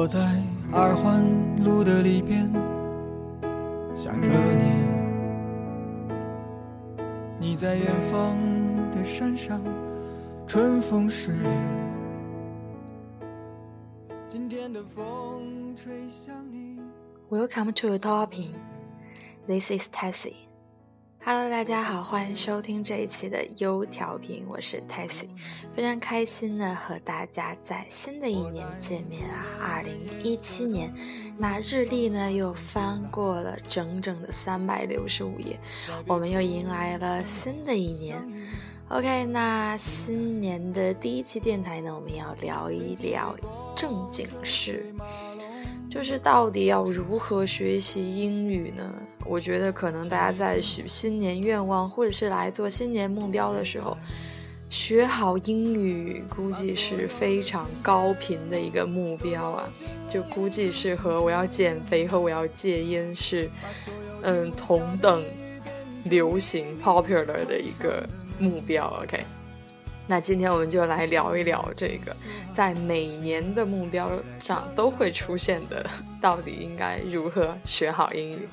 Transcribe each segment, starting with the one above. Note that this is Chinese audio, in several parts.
我在二环路的里边想着你，你在远方的山上，春风十里。今天的风吹向你。Welcome to the topic. This is Tessie. Hello，大家好，欢迎收听这一期的优调频，我是 Tessie，非常开心呢和大家在新的一年见面啊，二零一七年，那日历呢又翻过了整整的三百六十五页，我们又迎来了新的一年。OK，那新年的第一期电台呢，我们要聊一聊正经事。就是到底要如何学习英语呢？我觉得可能大家在许新年愿望或者是来做新年目标的时候，学好英语估计是非常高频的一个目标啊，就估计是和我要减肥和我要戒烟是，嗯，同等流行 popular 的一个目标。OK。那今天我们就来聊一聊这个，在每年的目标上都会出现的，到底应该如何学好英语？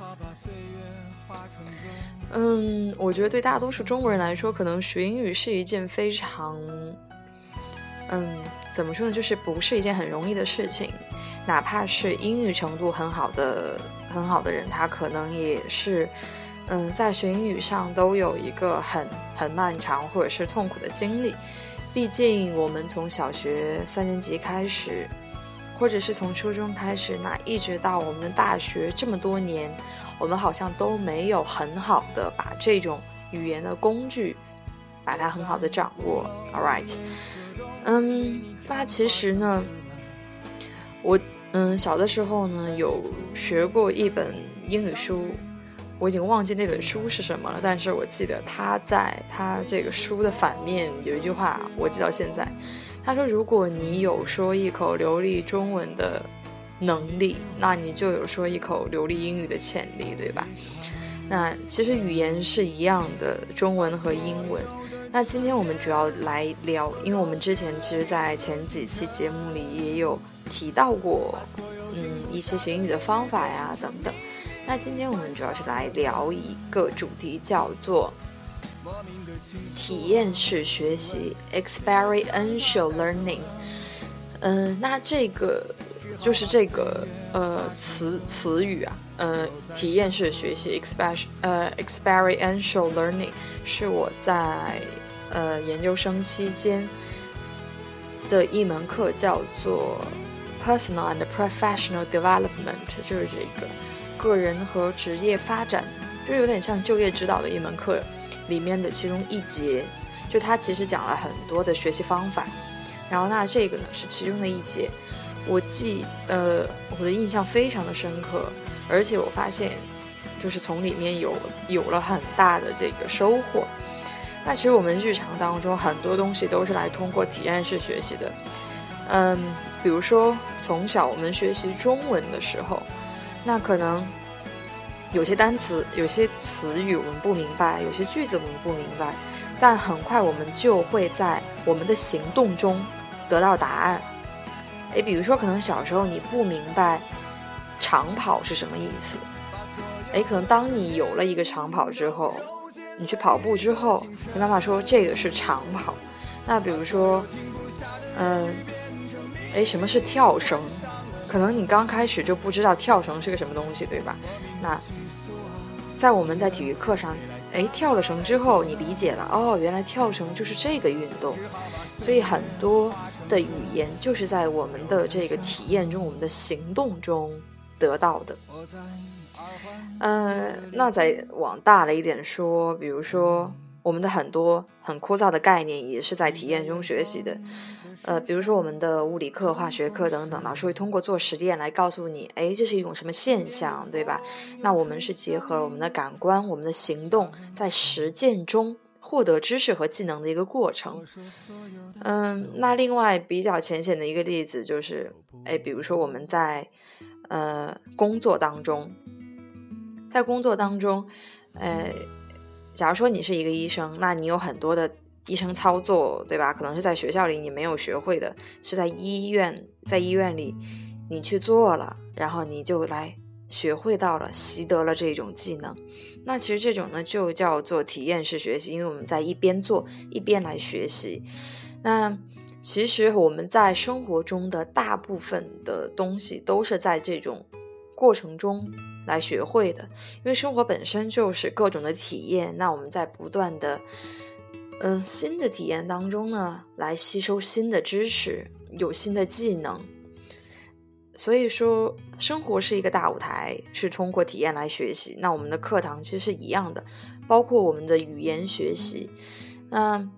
嗯，我觉得对大多数中国人来说，可能学英语是一件非常，嗯，怎么说呢，就是不是一件很容易的事情。哪怕是英语程度很好的、很好的人，他可能也是。嗯，在学英语上都有一个很很漫长或者是痛苦的经历，毕竟我们从小学三年级开始，或者是从初中开始，那一直到我们的大学这么多年，我们好像都没有很好的把这种语言的工具，把它很好的掌握。All right，嗯，那其实呢，我嗯小的时候呢有学过一本英语书。我已经忘记那本书是什么了，但是我记得他在他这个书的反面有一句话，我记到现在。他说：“如果你有说一口流利中文的能力，那你就有说一口流利英语的潜力，对吧？”那其实语言是一样的，中文和英文。那今天我们主要来聊，因为我们之前其实，在前几期节目里也有提到过，嗯，一些学英语的方法呀，等等。那今天我们主要是来聊一个主题，叫做体验式学习 （experiential learning）。嗯，那这个就是这个呃词词语啊，呃，体验式学习 （exper 呃 experiential learning） 是我在呃研究生期间的一门课，叫做 personal and professional development，就是这个。个人和职业发展，就有点像就业指导的一门课里面的其中一节，就它其实讲了很多的学习方法。然后那这个呢是其中的一节，我记呃我的印象非常的深刻，而且我发现就是从里面有有了很大的这个收获。那其实我们日常当中很多东西都是来通过体验式学习的，嗯，比如说从小我们学习中文的时候。那可能有些单词、有些词语我们不明白，有些句子我们不明白，但很快我们就会在我们的行动中得到答案。诶，比如说，可能小时候你不明白长跑是什么意思，诶，可能当你有了一个长跑之后，你去跑步之后，你妈妈说这个是长跑。那比如说，嗯，诶，什么是跳绳？可能你刚开始就不知道跳绳是个什么东西，对吧？那在我们在体育课上，哎，跳了绳之后，你理解了，哦，原来跳绳就是这个运动。所以很多的语言就是在我们的这个体验中、我们的行动中得到的。呃，那再往大了一点说，比如说我们的很多很枯燥的概念，也是在体验中学习的。呃，比如说我们的物理课、化学课等等，老师会通过做实验来告诉你，哎，这是一种什么现象，对吧？那我们是结合了我们的感官、我们的行动，在实践中获得知识和技能的一个过程。嗯，那另外比较浅显的一个例子就是，哎，比如说我们在呃工作当中，在工作当中，呃，假如说你是一个医生，那你有很多的。医生操作，对吧？可能是在学校里你没有学会的，是在医院，在医院里你去做了，然后你就来学会到了，习得了这种技能。那其实这种呢，就叫做体验式学习，因为我们在一边做一边来学习。那其实我们在生活中的大部分的东西都是在这种过程中来学会的，因为生活本身就是各种的体验。那我们在不断的，嗯，新的体验当中呢，来吸收新的知识，有新的技能。所以说，生活是一个大舞台，是通过体验来学习。那我们的课堂其实是一样的，包括我们的语言学习。那，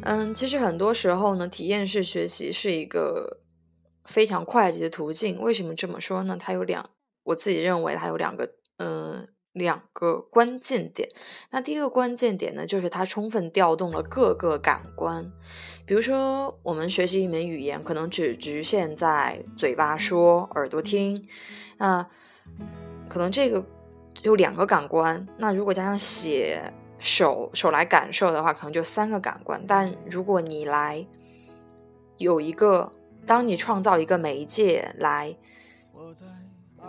嗯，其实很多时候呢，体验式学习是一个非常快捷的途径。为什么这么说呢？它有两，我自己认为它有两个，两个关键点，那第一个关键点呢，就是它充分调动了各个感官。比如说，我们学习一门语言，可能只局限在嘴巴说、耳朵听，那可能这个有两个感官。那如果加上写、手手来感受的话，可能就三个感官。但如果你来有一个，当你创造一个媒介来，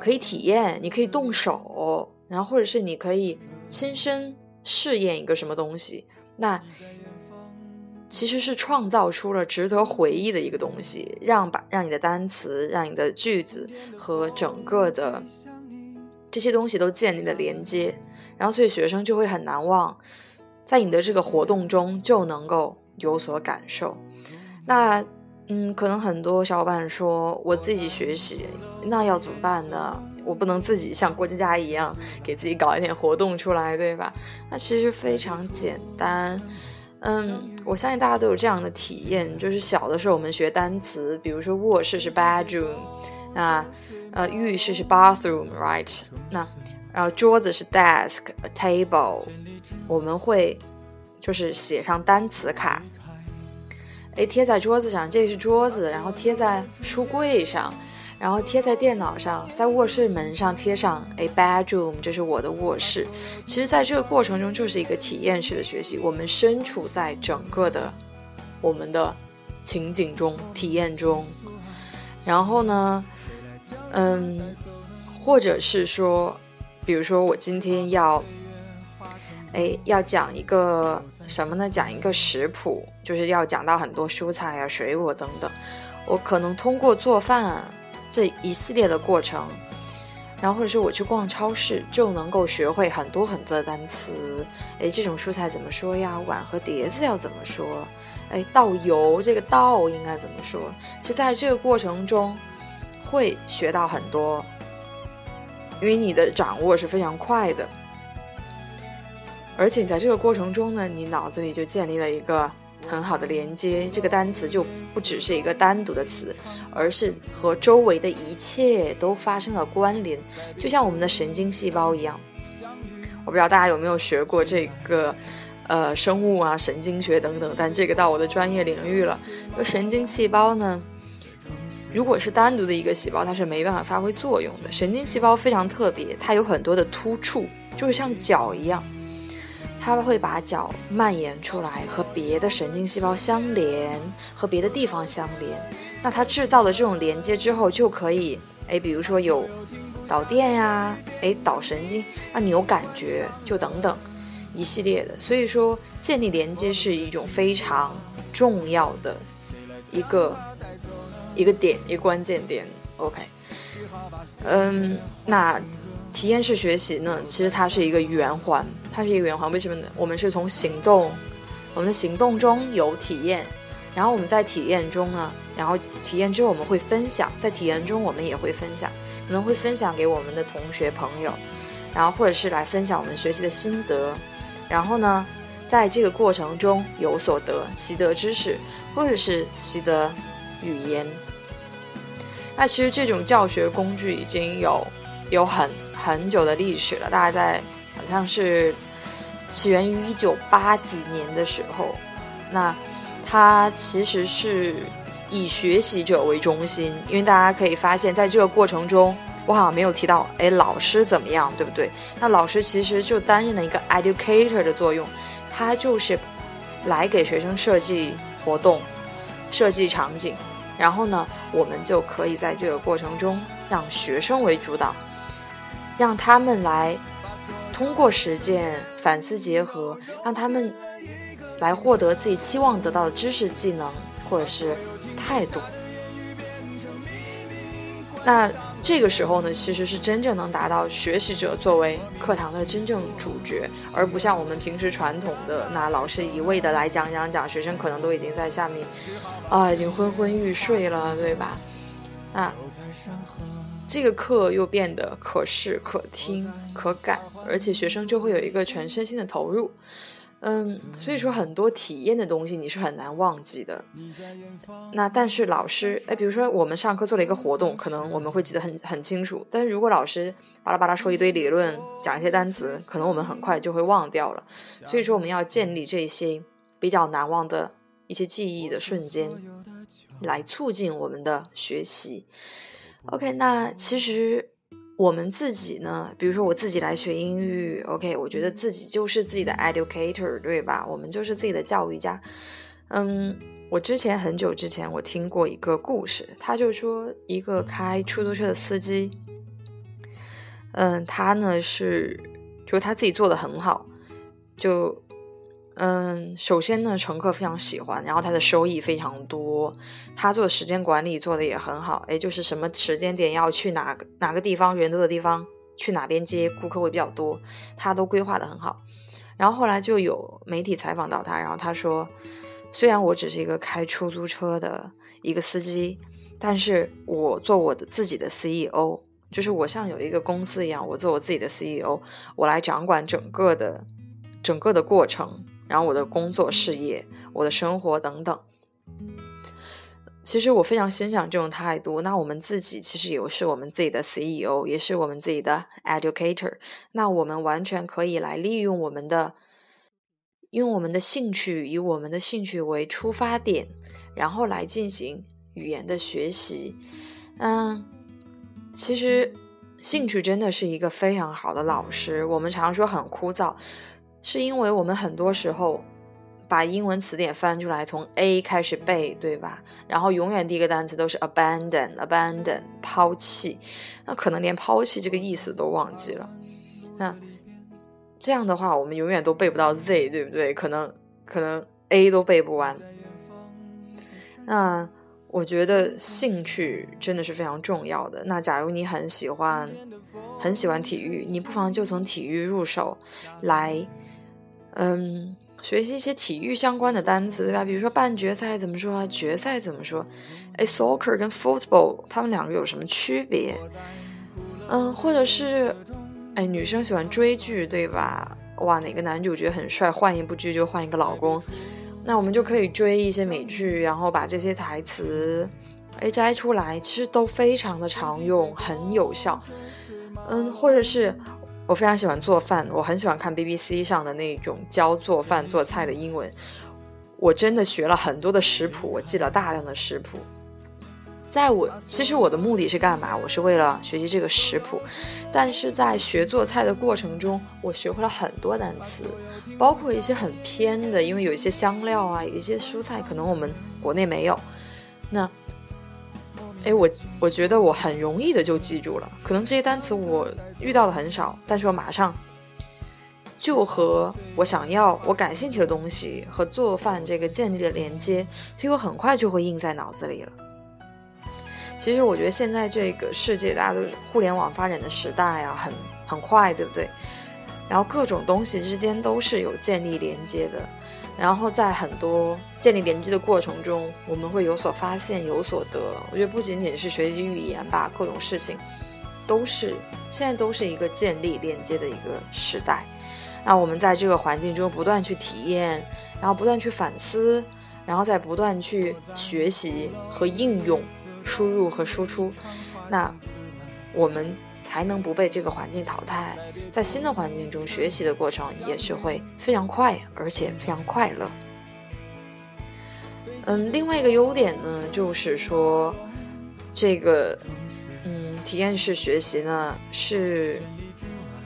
可以体验，你可以动手。然后，或者是你可以亲身试验一个什么东西，那其实是创造出了值得回忆的一个东西，让把让你的单词、让你的句子和整个的这些东西都建立了连接，然后所以学生就会很难忘，在你的这个活动中就能够有所感受。那嗯，可能很多小伙伴说我自己学习，那要怎么办呢？我不能自己像过家家一样给自己搞一点活动出来，对吧？那其实非常简单。嗯，我相信大家都有这样的体验，就是小的时候我们学单词，比如说卧室是 bedroom，那呃浴室是 bathroom，right？那然后桌子是 desk，table，我们会就是写上单词卡，哎贴在桌子上，这是桌子，然后贴在书柜上。然后贴在电脑上，在卧室门上贴上 a bedroom，这是我的卧室。其实，在这个过程中，就是一个体验式的学习。我们身处在整个的我们的情景中、体验中。然后呢，嗯，或者是说，比如说我今天要，哎，要讲一个什么呢？讲一个食谱，就是要讲到很多蔬菜啊、水果等等。我可能通过做饭。这一系列的过程，然后或者是我去逛超市，就能够学会很多很多的单词。哎，这种蔬菜怎么说呀？碗和碟子要怎么说？哎，倒油这个倒应该怎么说？就在这个过程中，会学到很多，因为你的掌握是非常快的，而且你在这个过程中呢，你脑子里就建立了一个。很好的连接，这个单词就不只是一个单独的词，而是和周围的一切都发生了关联，就像我们的神经细胞一样。我不知道大家有没有学过这个，呃，生物啊、神经学等等，但这个到我的专业领域了。那神经细胞呢，如果是单独的一个细胞，它是没办法发挥作用的。神经细胞非常特别，它有很多的突触，就是像脚一样。它会把脚蔓延出来，和别的神经细胞相连，和别的地方相连。那它制造的这种连接之后，就可以，哎，比如说有导电呀，哎，导神经，让你有感觉，就等等一系列的。所以说，建立连接是一种非常重要的一个一个点，一个关键点。OK，嗯，那。体验式学习呢，其实它是一个圆环，它是一个圆环。为什么呢？我们是从行动，我们的行动中有体验，然后我们在体验中呢，然后体验之后我们会分享，在体验中我们也会分享，可能会分享给我们的同学朋友，然后或者是来分享我们学习的心得，然后呢，在这个过程中有所得，习得知识，或者是习得语言。那其实这种教学工具已经有有很。很久的历史了，大概在好像是起源于一九八几年的时候。那它其实是以学习者为中心，因为大家可以发现，在这个过程中，我好像没有提到，哎，老师怎么样，对不对？那老师其实就担任了一个 educator 的作用，他就是来给学生设计活动、设计场景，然后呢，我们就可以在这个过程中让学生为主导，让他们来通过实践、反思、结合，让他们来获得自己期望得到的知识、技能或者是态度。那这个时候呢，其实是真正能达到学习者作为课堂的真正主角，而不像我们平时传统的那老师一味的来讲讲讲，学生可能都已经在下面，啊，已经昏昏欲睡了，对吧？那这个课又变得可视、可听、可感，而且学生就会有一个全身心的投入。嗯，所以说很多体验的东西你是很难忘记的。那但是老师，哎，比如说我们上课做了一个活动，可能我们会记得很很清楚。但是如果老师巴拉巴拉说一堆理论，讲一些单词，可能我们很快就会忘掉了。所以说我们要建立这些比较难忘的一些记忆的瞬间，来促进我们的学习。OK，那其实。我们自己呢，比如说我自己来学英语，OK，我觉得自己就是自己的 educator，对吧？我们就是自己的教育家。嗯，我之前很久之前我听过一个故事，他就说一个开出租车的司机，嗯，他呢是，就他自己做的很好，就。嗯，首先呢，乘客非常喜欢，然后他的收益非常多，他做时间管理做的也很好，哎，就是什么时间点要去哪个哪个地方，人多的地方去哪边接顾客会比较多，他都规划的很好。然后后来就有媒体采访到他，然后他说，虽然我只是一个开出租车的一个司机，但是我做我的自己的 CEO，就是我像有一个公司一样，我做我自己的 CEO，我来掌管整个的整个的过程。然后我的工作、事业、我的生活等等，其实我非常欣赏这种态度。那我们自己其实也是我们自己的 CEO，也是我们自己的 educator。那我们完全可以来利用我们的，用我们的兴趣，以我们的兴趣为出发点，然后来进行语言的学习。嗯，其实兴趣真的是一个非常好的老师。我们常说很枯燥。是因为我们很多时候把英文词典翻出来，从 A 开始背，对吧？然后永远第一个单词都是 abandon，abandon，抛弃。那可能连抛弃这个意思都忘记了。那这样的话，我们永远都背不到 Z，对不对？可能可能 A 都背不完。那我觉得兴趣真的是非常重要的。那假如你很喜欢很喜欢体育，你不妨就从体育入手来。嗯，学习一些体育相关的单词，对吧？比如说半决赛怎么说？决赛怎么说？哎，soccer 跟 football 他们两个有什么区别？嗯，或者是，哎，女生喜欢追剧，对吧？哇，哪个男主角很帅，换一部剧就换一个老公，那我们就可以追一些美剧，然后把这些台词，哎，摘出来，其实都非常的常用，很有效。嗯，或者是。我非常喜欢做饭，我很喜欢看 BBC 上的那种教做饭做菜的英文。我真的学了很多的食谱，我记了大量的食谱。在我其实我的目的是干嘛？我是为了学习这个食谱。但是在学做菜的过程中，我学会了很多单词，包括一些很偏的，因为有一些香料啊，有一些蔬菜可能我们国内没有。那哎，我我觉得我很容易的就记住了，可能这些单词我遇到的很少，但是我马上就和我想要、我感兴趣的东西和做饭这个建立了连接，所以我很快就会印在脑子里了。其实我觉得现在这个世界，大家都互联网发展的时代啊，很很快，对不对？然后各种东西之间都是有建立连接的。然后在很多建立连接的过程中，我们会有所发现、有所得。我觉得不仅仅是学习语言吧，各种事情都是现在都是一个建立连接的一个时代。那我们在这个环境中不断去体验，然后不断去反思，然后再不断去学习和应用、输入和输出。那我们。才能不被这个环境淘汰，在新的环境中学习的过程也是会非常快，而且非常快乐。嗯，另外一个优点呢，就是说，这个嗯体验式学习呢是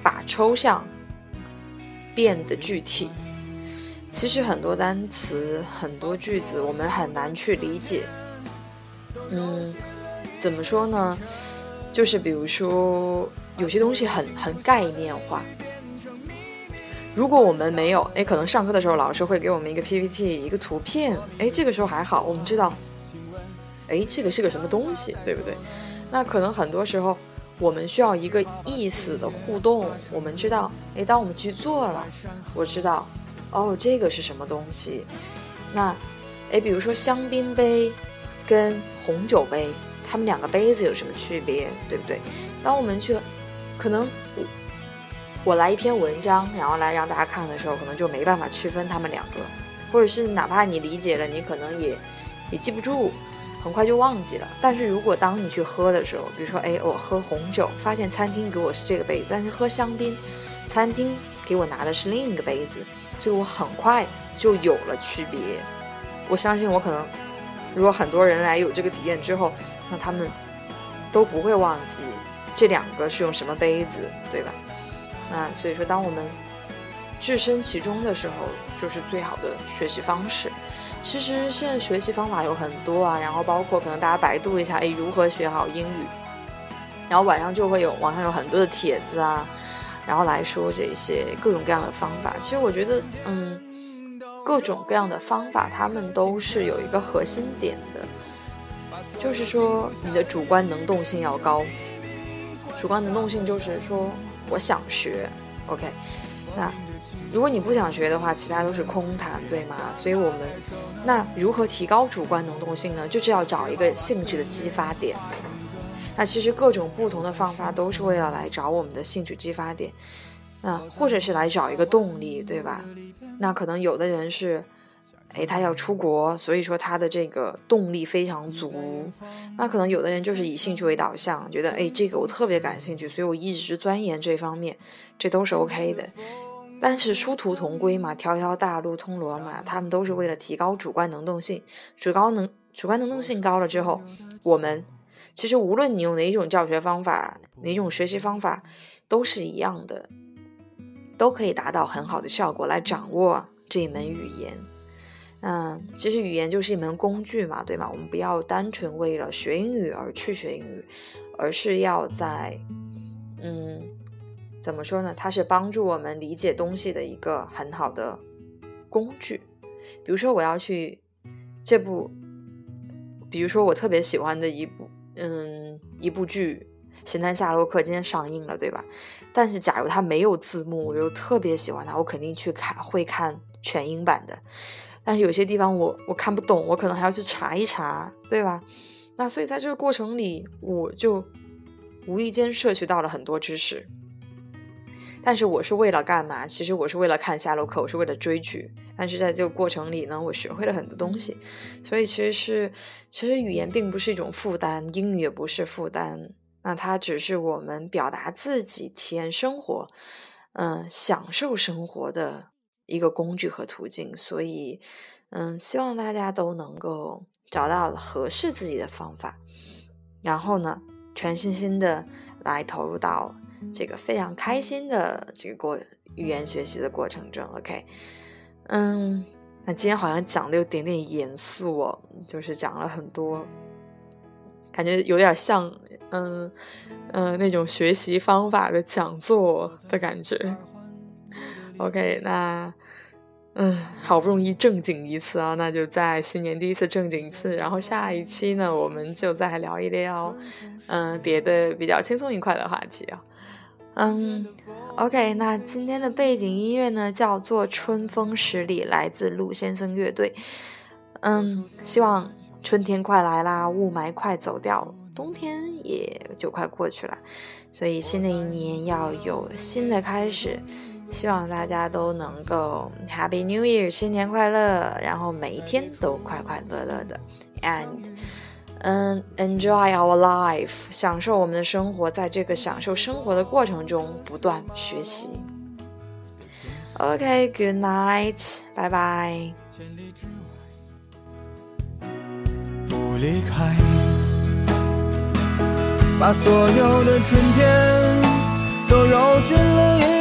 把抽象变得具体。其实很多单词、很多句子我们很难去理解，嗯，怎么说呢？就是比如说有些东西很很概念化。如果我们没有，哎，可能上课的时候老师会给我们一个 PPT，一个图片，哎，这个时候还好，我们知道，哎，这个是个什么东西，对不对？那可能很多时候我们需要一个意思的互动，我们知道，哎，当我们去做了，我知道，哦，这个是什么东西？那，哎，比如说香槟杯跟红酒杯，它们两个杯子有什么区别，对不对？当我们去，可能。我来一篇文章，然后来让大家看的时候，可能就没办法区分他们两个，或者是哪怕你理解了，你可能也也记不住，很快就忘记了。但是如果当你去喝的时候，比如说，哎，我喝红酒，发现餐厅给我是这个杯子，但是喝香槟，餐厅给我拿的是另一个杯子，所以我很快就有了区别。我相信我可能，如果很多人来有这个体验之后，那他们都不会忘记这两个是用什么杯子，对吧？那所以说，当我们置身其中的时候，就是最好的学习方式。其实现在学习方法有很多啊，然后包括可能大家百度一下，哎，如何学好英语，然后晚上就会有网上有很多的帖子啊，然后来说这些各种各样的方法。其实我觉得，嗯，各种各样的方法，他们都是有一个核心点的，就是说你的主观能动性要高。主观能动性就是说。我想学，OK，那如果你不想学的话，其他都是空谈，对吗？所以我们那如何提高主观能动性呢？就是要找一个兴趣的激发点。那其实各种不同的方法都是为了来找我们的兴趣激发点，那或者是来找一个动力，对吧？那可能有的人是。哎，他要出国，所以说他的这个动力非常足。那可能有的人就是以兴趣为导向，觉得哎，这个我特别感兴趣，所以我一直钻研这方面，这都是 OK 的。但是殊途同归嘛，条条大路通罗马，他们都是为了提高主观能动性。主高能主观能动性高了之后，我们其实无论你用哪一种教学方法，哪种学习方法，都是一样的，都可以达到很好的效果，来掌握这一门语言。嗯，其实语言就是一门工具嘛，对吗？我们不要单纯为了学英语而去学英语，而是要在，嗯，怎么说呢？它是帮助我们理解东西的一个很好的工具。比如说，我要去这部，比如说我特别喜欢的一部，嗯，一部剧《神探夏洛克》今天上映了，对吧？但是假如它没有字幕，我又特别喜欢它，我肯定去看，会看全英版的。但是有些地方我我看不懂，我可能还要去查一查，对吧？那所以在这个过程里，我就无意间摄取到了很多知识。但是我是为了干嘛？其实我是为了看夏洛克，我是为了追剧。但是在这个过程里呢，我学会了很多东西。所以其实是，其实语言并不是一种负担，英语也不是负担。那它只是我们表达自己、体验生活、嗯，享受生活的。一个工具和途径，所以，嗯，希望大家都能够找到合适自己的方法，然后呢，全身心的来投入到这个非常开心的这个过语言学习的过程中。OK，嗯，那今天好像讲的有点点严肃哦，就是讲了很多，感觉有点像，嗯嗯，那种学习方法的讲座的感觉。OK，那，嗯，好不容易正经一次啊，那就在新年第一次正经一次，然后下一期呢，我们就再聊一聊，嗯，别的比较轻松愉快的话题啊，嗯，OK，那今天的背景音乐呢叫做《春风十里》，来自陆先生乐队，嗯，希望春天快来啦，雾霾快走掉，冬天也就快过去了，所以新的一年要有新的开始。希望大家都能够 Happy New Year，新年快乐，然后每一天都快快乐乐的，and 嗯，enjoy our life，享受我们的生活，在这个享受生活的过程中不断学习。OK，Good night，拜拜。不离开，把所有的春天都揉进了。个